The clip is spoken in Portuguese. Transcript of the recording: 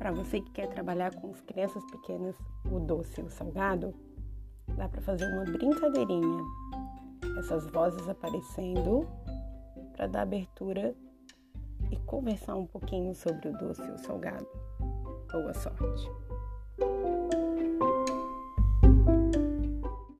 Para você que quer trabalhar com as crianças pequenas, o doce e o salgado, dá para fazer uma brincadeirinha. Essas vozes aparecendo para dar abertura e conversar um pouquinho sobre o doce e o salgado. Boa sorte!